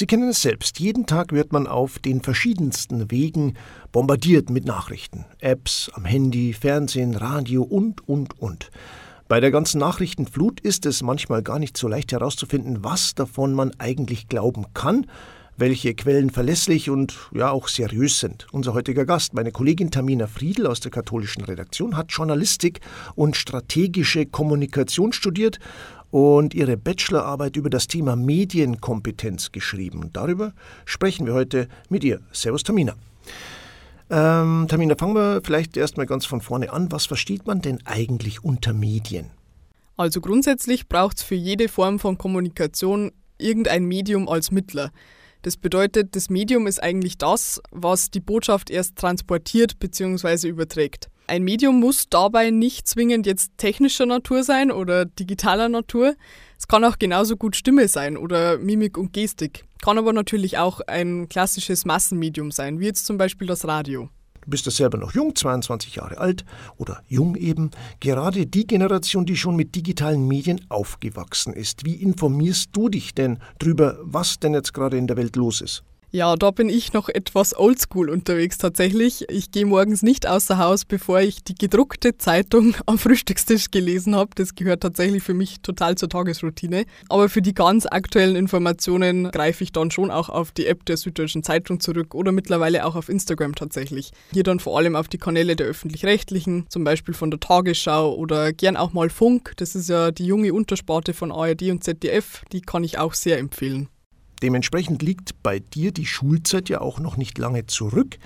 Sie kennen es selbst. Jeden Tag wird man auf den verschiedensten Wegen bombardiert mit Nachrichten. Apps, am Handy, Fernsehen, Radio und, und, und. Bei der ganzen Nachrichtenflut ist es manchmal gar nicht so leicht herauszufinden, was davon man eigentlich glauben kann, welche Quellen verlässlich und ja auch seriös sind. Unser heutiger Gast, meine Kollegin Tamina Friedl aus der katholischen Redaktion, hat Journalistik und strategische Kommunikation studiert und ihre Bachelorarbeit über das Thema Medienkompetenz geschrieben. Darüber sprechen wir heute mit ihr. Servus Tamina. Ähm, Tamina, fangen wir vielleicht erstmal ganz von vorne an. Was versteht man denn eigentlich unter Medien? Also grundsätzlich braucht es für jede Form von Kommunikation irgendein Medium als Mittler. Das bedeutet, das Medium ist eigentlich das, was die Botschaft erst transportiert bzw. überträgt. Ein Medium muss dabei nicht zwingend jetzt technischer Natur sein oder digitaler Natur. Es kann auch genauso gut Stimme sein oder Mimik und Gestik. Kann aber natürlich auch ein klassisches Massenmedium sein, wie jetzt zum Beispiel das Radio. Du bist ja selber noch jung, 22 Jahre alt oder jung eben. Gerade die Generation, die schon mit digitalen Medien aufgewachsen ist. Wie informierst du dich denn darüber, was denn jetzt gerade in der Welt los ist? Ja, da bin ich noch etwas oldschool unterwegs tatsächlich. Ich gehe morgens nicht außer Haus, bevor ich die gedruckte Zeitung am Frühstückstisch gelesen habe. Das gehört tatsächlich für mich total zur Tagesroutine. Aber für die ganz aktuellen Informationen greife ich dann schon auch auf die App der Süddeutschen Zeitung zurück oder mittlerweile auch auf Instagram tatsächlich. Hier dann vor allem auf die Kanäle der öffentlich-rechtlichen, zum Beispiel von der Tagesschau oder gern auch mal Funk. Das ist ja die junge Untersparte von ARD und ZDF. Die kann ich auch sehr empfehlen. Dementsprechend liegt bei dir die Schulzeit ja auch noch nicht lange zurück.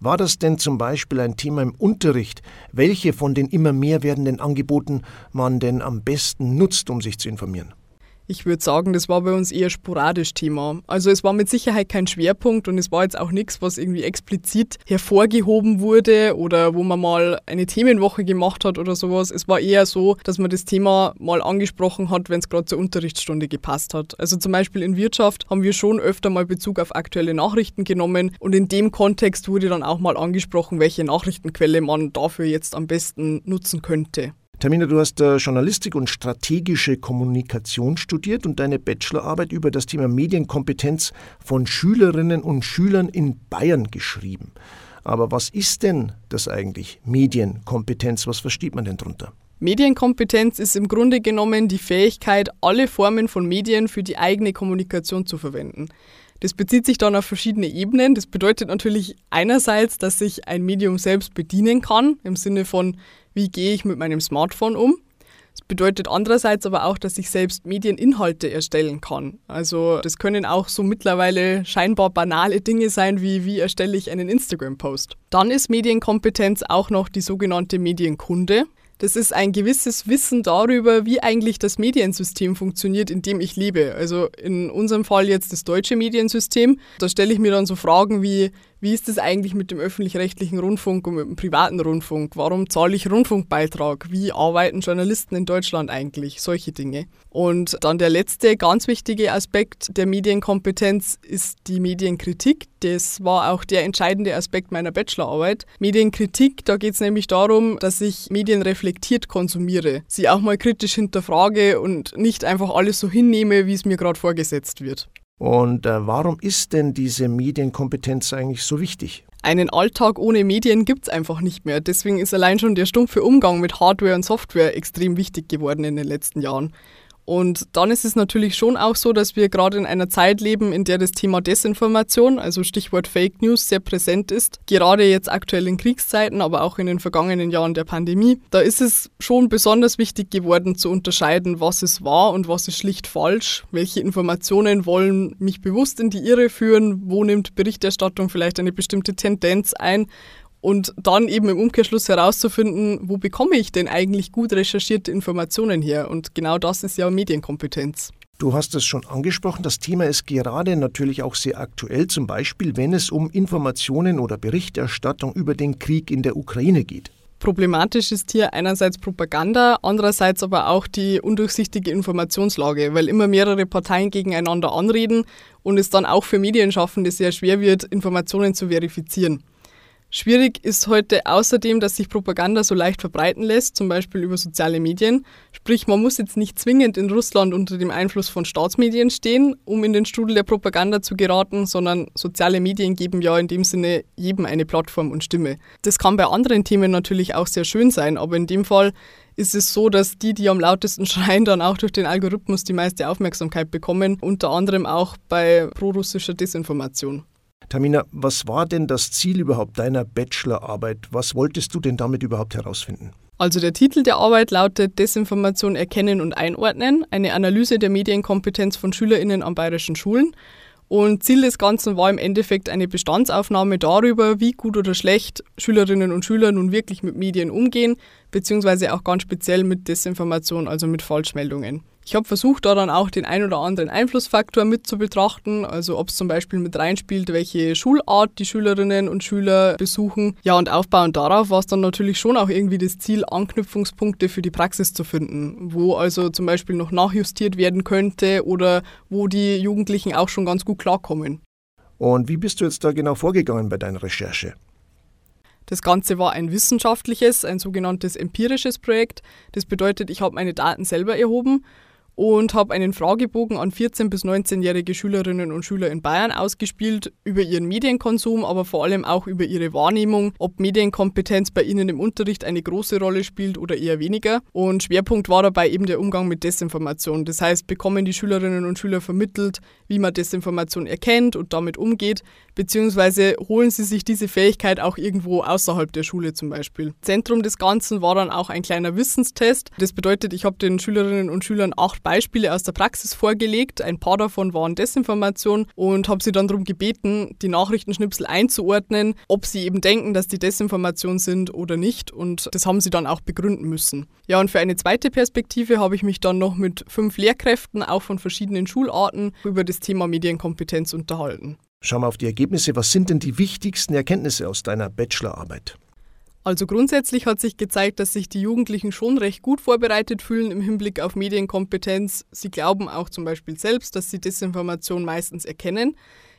War das denn zum Beispiel ein Thema im Unterricht, welche von den immer mehr werdenden Angeboten man denn am besten nutzt, um sich zu informieren? Ich würde sagen, das war bei uns eher sporadisch Thema. Also es war mit Sicherheit kein Schwerpunkt und es war jetzt auch nichts, was irgendwie explizit hervorgehoben wurde oder wo man mal eine Themenwoche gemacht hat oder sowas. Es war eher so, dass man das Thema mal angesprochen hat, wenn es gerade zur Unterrichtsstunde gepasst hat. Also zum Beispiel in Wirtschaft haben wir schon öfter mal Bezug auf aktuelle Nachrichten genommen und in dem Kontext wurde dann auch mal angesprochen, welche Nachrichtenquelle man dafür jetzt am besten nutzen könnte. Termina, du hast äh, Journalistik und strategische Kommunikation studiert und deine Bachelorarbeit über das Thema Medienkompetenz von Schülerinnen und Schülern in Bayern geschrieben. Aber was ist denn das eigentlich, Medienkompetenz? Was versteht man denn darunter? Medienkompetenz ist im Grunde genommen die Fähigkeit, alle Formen von Medien für die eigene Kommunikation zu verwenden. Das bezieht sich dann auf verschiedene Ebenen. Das bedeutet natürlich einerseits, dass sich ein Medium selbst bedienen kann, im Sinne von, wie gehe ich mit meinem Smartphone um. Das bedeutet andererseits aber auch, dass ich selbst Medieninhalte erstellen kann. Also das können auch so mittlerweile scheinbar banale Dinge sein, wie wie erstelle ich einen Instagram-Post. Dann ist Medienkompetenz auch noch die sogenannte Medienkunde. Das ist ein gewisses Wissen darüber, wie eigentlich das Mediensystem funktioniert, in dem ich lebe. Also in unserem Fall jetzt das deutsche Mediensystem. Da stelle ich mir dann so Fragen wie, wie ist es eigentlich mit dem öffentlich-rechtlichen Rundfunk und mit dem privaten Rundfunk? Warum zahle ich Rundfunkbeitrag? Wie arbeiten Journalisten in Deutschland eigentlich? Solche Dinge. Und dann der letzte ganz wichtige Aspekt der Medienkompetenz ist die Medienkritik. Das war auch der entscheidende Aspekt meiner Bachelorarbeit. Medienkritik, da geht es nämlich darum, dass ich Medien reflektiert konsumiere, sie auch mal kritisch hinterfrage und nicht einfach alles so hinnehme, wie es mir gerade vorgesetzt wird. Und äh, warum ist denn diese Medienkompetenz eigentlich so wichtig? Einen Alltag ohne Medien gibt es einfach nicht mehr. Deswegen ist allein schon der stumpfe Umgang mit Hardware und Software extrem wichtig geworden in den letzten Jahren. Und dann ist es natürlich schon auch so, dass wir gerade in einer Zeit leben, in der das Thema Desinformation, also Stichwort Fake News, sehr präsent ist. Gerade jetzt aktuell in Kriegszeiten, aber auch in den vergangenen Jahren der Pandemie. Da ist es schon besonders wichtig geworden zu unterscheiden, was ist wahr und was ist schlicht falsch. Welche Informationen wollen mich bewusst in die Irre führen? Wo nimmt Berichterstattung vielleicht eine bestimmte Tendenz ein? Und dann eben im Umkehrschluss herauszufinden, wo bekomme ich denn eigentlich gut recherchierte Informationen her? Und genau das ist ja Medienkompetenz. Du hast es schon angesprochen, das Thema ist gerade natürlich auch sehr aktuell, zum Beispiel wenn es um Informationen oder Berichterstattung über den Krieg in der Ukraine geht. Problematisch ist hier einerseits Propaganda, andererseits aber auch die undurchsichtige Informationslage, weil immer mehrere Parteien gegeneinander anreden und es dann auch für Medienschaffende sehr schwer wird, Informationen zu verifizieren. Schwierig ist heute außerdem, dass sich Propaganda so leicht verbreiten lässt, zum Beispiel über soziale Medien. Sprich, man muss jetzt nicht zwingend in Russland unter dem Einfluss von Staatsmedien stehen, um in den Strudel der Propaganda zu geraten, sondern soziale Medien geben ja in dem Sinne jedem eine Plattform und Stimme. Das kann bei anderen Themen natürlich auch sehr schön sein, aber in dem Fall ist es so, dass die, die am lautesten schreien, dann auch durch den Algorithmus die meiste Aufmerksamkeit bekommen, unter anderem auch bei prorussischer Desinformation. Tamina, was war denn das Ziel überhaupt deiner Bachelorarbeit? Was wolltest du denn damit überhaupt herausfinden? Also der Titel der Arbeit lautet Desinformation erkennen und einordnen, eine Analyse der Medienkompetenz von Schülerinnen an bayerischen Schulen. Und Ziel des Ganzen war im Endeffekt eine Bestandsaufnahme darüber, wie gut oder schlecht Schülerinnen und Schüler nun wirklich mit Medien umgehen, beziehungsweise auch ganz speziell mit Desinformation, also mit Falschmeldungen. Ich habe versucht, da dann auch den ein oder anderen Einflussfaktor mit zu betrachten, also ob es zum Beispiel mit reinspielt, welche Schulart die Schülerinnen und Schüler besuchen. Ja, und aufbauend darauf war es dann natürlich schon auch irgendwie das Ziel, Anknüpfungspunkte für die Praxis zu finden, wo also zum Beispiel noch nachjustiert werden könnte oder wo die Jugendlichen auch schon ganz gut klarkommen. Und wie bist du jetzt da genau vorgegangen bei deiner Recherche? Das Ganze war ein wissenschaftliches, ein sogenanntes empirisches Projekt. Das bedeutet, ich habe meine Daten selber erhoben und habe einen Fragebogen an 14- bis 19-jährige Schülerinnen und Schüler in Bayern ausgespielt über ihren Medienkonsum, aber vor allem auch über ihre Wahrnehmung, ob Medienkompetenz bei ihnen im Unterricht eine große Rolle spielt oder eher weniger. Und Schwerpunkt war dabei eben der Umgang mit Desinformation. Das heißt, bekommen die Schülerinnen und Schüler vermittelt, wie man Desinformation erkennt und damit umgeht, beziehungsweise holen sie sich diese Fähigkeit auch irgendwo außerhalb der Schule zum Beispiel. Zentrum des Ganzen war dann auch ein kleiner Wissenstest. Das bedeutet, ich habe den Schülerinnen und Schülern acht Beispiele aus der Praxis vorgelegt. Ein paar davon waren Desinformation und habe sie dann darum gebeten, die Nachrichtenschnipsel einzuordnen, ob sie eben denken, dass die Desinformation sind oder nicht. Und das haben sie dann auch begründen müssen. Ja, und für eine zweite Perspektive habe ich mich dann noch mit fünf Lehrkräften, auch von verschiedenen Schularten, über das Thema Medienkompetenz unterhalten. Schauen wir auf die Ergebnisse. Was sind denn die wichtigsten Erkenntnisse aus deiner Bachelorarbeit? Also grundsätzlich hat sich gezeigt, dass sich die Jugendlichen schon recht gut vorbereitet fühlen im Hinblick auf Medienkompetenz. Sie glauben auch zum Beispiel selbst, dass sie Desinformation meistens erkennen.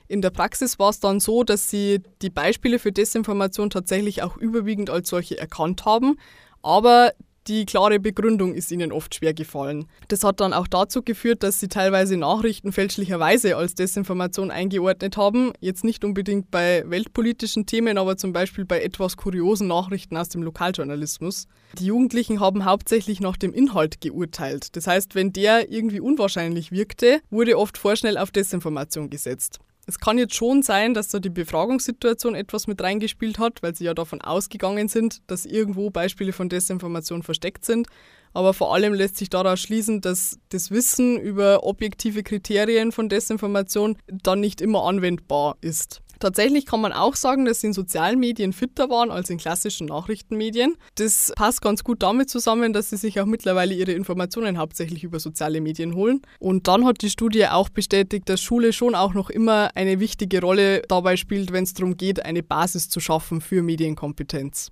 In der Praxis war es dann so, dass sie die Beispiele für Desinformation tatsächlich auch überwiegend als solche erkannt haben, aber die klare Begründung ist ihnen oft schwer gefallen. Das hat dann auch dazu geführt, dass sie teilweise Nachrichten fälschlicherweise als Desinformation eingeordnet haben. Jetzt nicht unbedingt bei weltpolitischen Themen, aber zum Beispiel bei etwas kuriosen Nachrichten aus dem Lokaljournalismus. Die Jugendlichen haben hauptsächlich nach dem Inhalt geurteilt. Das heißt, wenn der irgendwie unwahrscheinlich wirkte, wurde oft vorschnell auf Desinformation gesetzt. Es kann jetzt schon sein, dass da die Befragungssituation etwas mit reingespielt hat, weil sie ja davon ausgegangen sind, dass irgendwo Beispiele von Desinformation versteckt sind. Aber vor allem lässt sich daraus schließen, dass das Wissen über objektive Kriterien von Desinformation dann nicht immer anwendbar ist. Tatsächlich kann man auch sagen, dass sie in sozialen Medien fitter waren als in klassischen Nachrichtenmedien. Das passt ganz gut damit zusammen, dass sie sich auch mittlerweile ihre Informationen hauptsächlich über soziale Medien holen. Und dann hat die Studie auch bestätigt, dass Schule schon auch noch immer eine wichtige Rolle dabei spielt, wenn es darum geht, eine Basis zu schaffen für Medienkompetenz.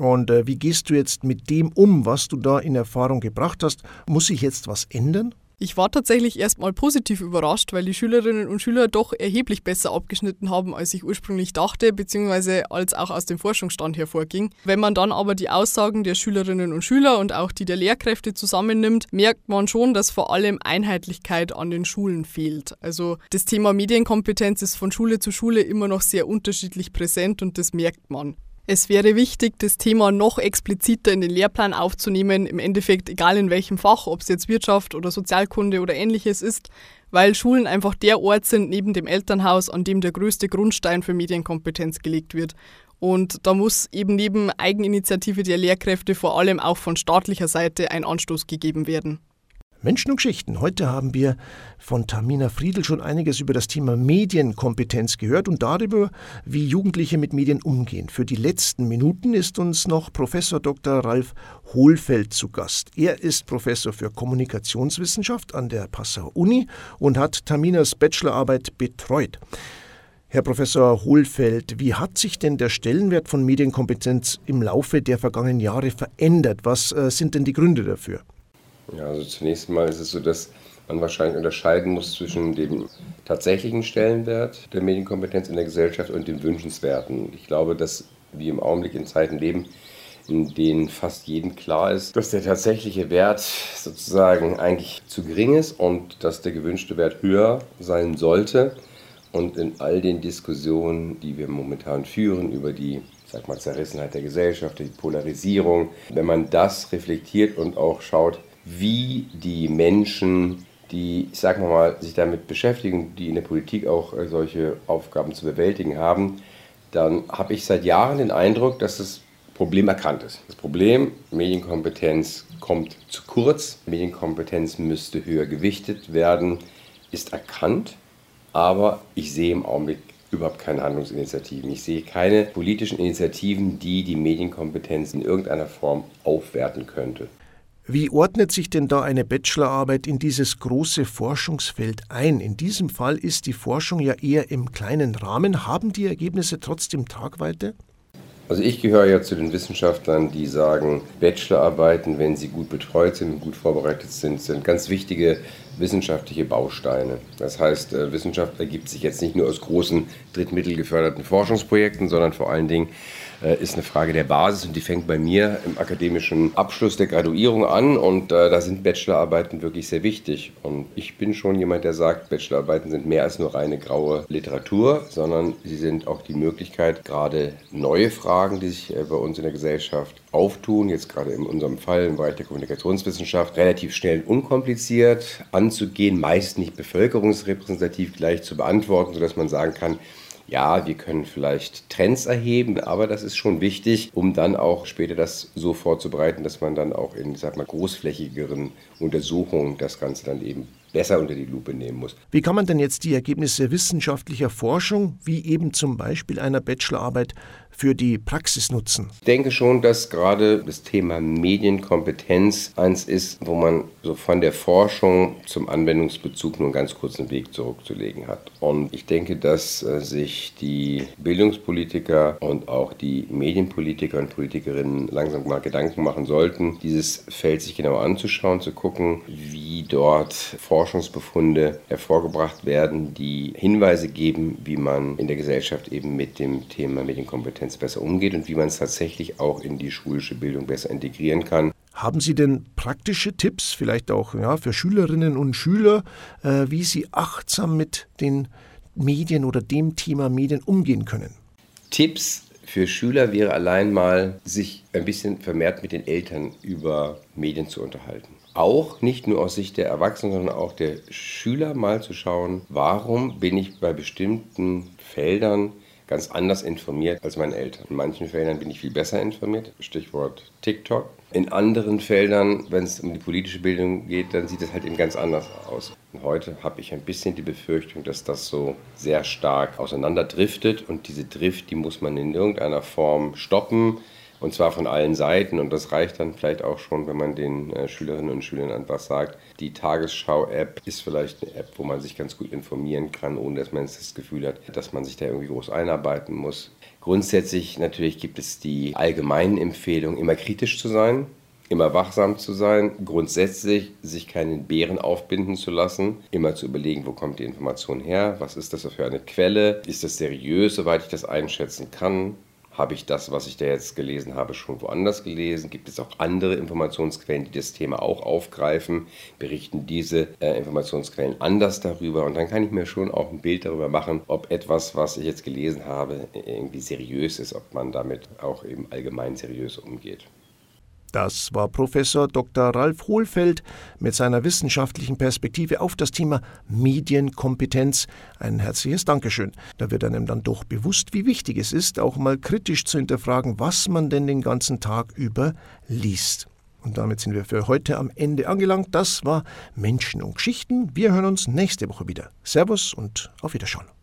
Und äh, wie gehst du jetzt mit dem um, was du da in Erfahrung gebracht hast? Muss sich jetzt was ändern? Ich war tatsächlich erstmal positiv überrascht, weil die Schülerinnen und Schüler doch erheblich besser abgeschnitten haben, als ich ursprünglich dachte, beziehungsweise als auch aus dem Forschungsstand hervorging. Wenn man dann aber die Aussagen der Schülerinnen und Schüler und auch die der Lehrkräfte zusammennimmt, merkt man schon, dass vor allem Einheitlichkeit an den Schulen fehlt. Also das Thema Medienkompetenz ist von Schule zu Schule immer noch sehr unterschiedlich präsent und das merkt man. Es wäre wichtig, das Thema noch expliziter in den Lehrplan aufzunehmen, im Endeffekt egal in welchem Fach, ob es jetzt Wirtschaft oder Sozialkunde oder ähnliches ist, weil Schulen einfach der Ort sind neben dem Elternhaus, an dem der größte Grundstein für Medienkompetenz gelegt wird. Und da muss eben neben Eigeninitiative der Lehrkräfte vor allem auch von staatlicher Seite ein Anstoß gegeben werden. Menschen und Geschichten. Heute haben wir von Tamina Friedl schon einiges über das Thema Medienkompetenz gehört und darüber, wie Jugendliche mit Medien umgehen. Für die letzten Minuten ist uns noch Professor Dr. Ralf Hohlfeld zu Gast. Er ist Professor für Kommunikationswissenschaft an der Passau Uni und hat Taminas Bachelorarbeit betreut. Herr Professor Hohlfeld, wie hat sich denn der Stellenwert von Medienkompetenz im Laufe der vergangenen Jahre verändert? Was äh, sind denn die Gründe dafür? Ja, also zunächst mal ist es so, dass man wahrscheinlich unterscheiden muss zwischen dem tatsächlichen Stellenwert der Medienkompetenz in der Gesellschaft und dem wünschenswerten. Ich glaube, dass wir im Augenblick in Zeiten leben, in denen fast jedem klar ist, dass der tatsächliche Wert sozusagen eigentlich zu gering ist und dass der gewünschte Wert höher sein sollte. Und in all den Diskussionen, die wir momentan führen über die sag mal, Zerrissenheit der Gesellschaft, die Polarisierung, wenn man das reflektiert und auch schaut, wie die Menschen, die, ich sag mal, sich damit beschäftigen, die in der Politik auch äh, solche Aufgaben zu bewältigen haben, dann habe ich seit Jahren den Eindruck, dass das Problem erkannt ist. Das Problem, Medienkompetenz kommt zu kurz, Medienkompetenz müsste höher gewichtet werden, ist erkannt, aber ich sehe im Augenblick überhaupt keine Handlungsinitiativen. Ich sehe keine politischen Initiativen, die die Medienkompetenz in irgendeiner Form aufwerten könnte. Wie ordnet sich denn da eine Bachelorarbeit in dieses große Forschungsfeld ein? In diesem Fall ist die Forschung ja eher im kleinen Rahmen. Haben die Ergebnisse trotzdem Tragweite? Also ich gehöre ja zu den Wissenschaftlern, die sagen, Bachelorarbeiten, wenn sie gut betreut sind und gut vorbereitet sind, sind ganz wichtige wissenschaftliche Bausteine. Das heißt, äh, Wissenschaft ergibt sich jetzt nicht nur aus großen drittmittelgeförderten Forschungsprojekten, sondern vor allen Dingen ist eine Frage der Basis und die fängt bei mir im akademischen Abschluss der Graduierung an und äh, da sind Bachelorarbeiten wirklich sehr wichtig. Und ich bin schon jemand, der sagt, Bachelorarbeiten sind mehr als nur reine graue Literatur, sondern sie sind auch die Möglichkeit, gerade neue Fragen, die sich äh, bei uns in der Gesellschaft auftun, jetzt gerade in unserem Fall im Bereich der Kommunikationswissenschaft, relativ schnell und unkompliziert anzugehen, meist nicht bevölkerungsrepräsentativ gleich zu beantworten, sodass man sagen kann, ja, wir können vielleicht Trends erheben, aber das ist schon wichtig, um dann auch später das so vorzubereiten, dass man dann auch in, sag mal, großflächigeren Untersuchungen das Ganze dann eben besser unter die Lupe nehmen muss. Wie kann man denn jetzt die Ergebnisse wissenschaftlicher Forschung, wie eben zum Beispiel einer Bachelorarbeit, für die Praxis nutzen? Ich denke schon, dass gerade das Thema Medienkompetenz eins ist, wo man so von der Forschung zum Anwendungsbezug nur einen ganz kurzen Weg zurückzulegen hat. Und ich denke, dass äh, sich die Bildungspolitiker und auch die Medienpolitiker und Politikerinnen langsam mal Gedanken machen sollten, dieses Feld sich genau anzuschauen, zu gucken, wie dort Forschungsbefunde hervorgebracht werden, die Hinweise geben, wie man in der Gesellschaft eben mit dem Thema Medienkompetenz Intelligenz besser umgeht und wie man es tatsächlich auch in die schulische Bildung besser integrieren kann. Haben Sie denn praktische Tipps, vielleicht auch ja, für Schülerinnen und Schüler, äh, wie sie achtsam mit den Medien oder dem Thema Medien umgehen können? Tipps für Schüler wäre allein mal, sich ein bisschen vermehrt mit den Eltern über Medien zu unterhalten. Auch nicht nur aus Sicht der Erwachsenen, sondern auch der Schüler mal zu schauen, warum bin ich bei bestimmten Feldern ganz anders informiert als meine Eltern. In manchen Feldern bin ich viel besser informiert, Stichwort TikTok. In anderen Feldern, wenn es um die politische Bildung geht, dann sieht es halt eben ganz anders aus. Und heute habe ich ein bisschen die Befürchtung, dass das so sehr stark auseinanderdriftet und diese Drift, die muss man in irgendeiner Form stoppen und zwar von allen Seiten. Und das reicht dann vielleicht auch schon, wenn man den äh, Schülerinnen und Schülern einfach sagt, die Tagesschau-App ist vielleicht eine App, wo man sich ganz gut informieren kann, ohne dass man das Gefühl hat, dass man sich da irgendwie groß einarbeiten muss. Grundsätzlich natürlich gibt es die allgemeinen Empfehlungen, immer kritisch zu sein, immer wachsam zu sein, grundsätzlich sich keinen Bären aufbinden zu lassen, immer zu überlegen, wo kommt die Information her, was ist das für eine Quelle, ist das seriös, soweit ich das einschätzen kann, habe ich das, was ich da jetzt gelesen habe, schon woanders gelesen? Gibt es auch andere Informationsquellen, die das Thema auch aufgreifen? Berichten diese äh, Informationsquellen anders darüber? Und dann kann ich mir schon auch ein Bild darüber machen, ob etwas, was ich jetzt gelesen habe, irgendwie seriös ist, ob man damit auch eben allgemein seriös umgeht. Das war Professor Dr. Ralf Hohlfeld mit seiner wissenschaftlichen Perspektive auf das Thema Medienkompetenz. Ein herzliches Dankeschön. Da wird einem dann doch bewusst, wie wichtig es ist, auch mal kritisch zu hinterfragen, was man denn den ganzen Tag über liest. Und damit sind wir für heute am Ende angelangt. Das war Menschen und Geschichten. Wir hören uns nächste Woche wieder. Servus und auf Wiederschauen.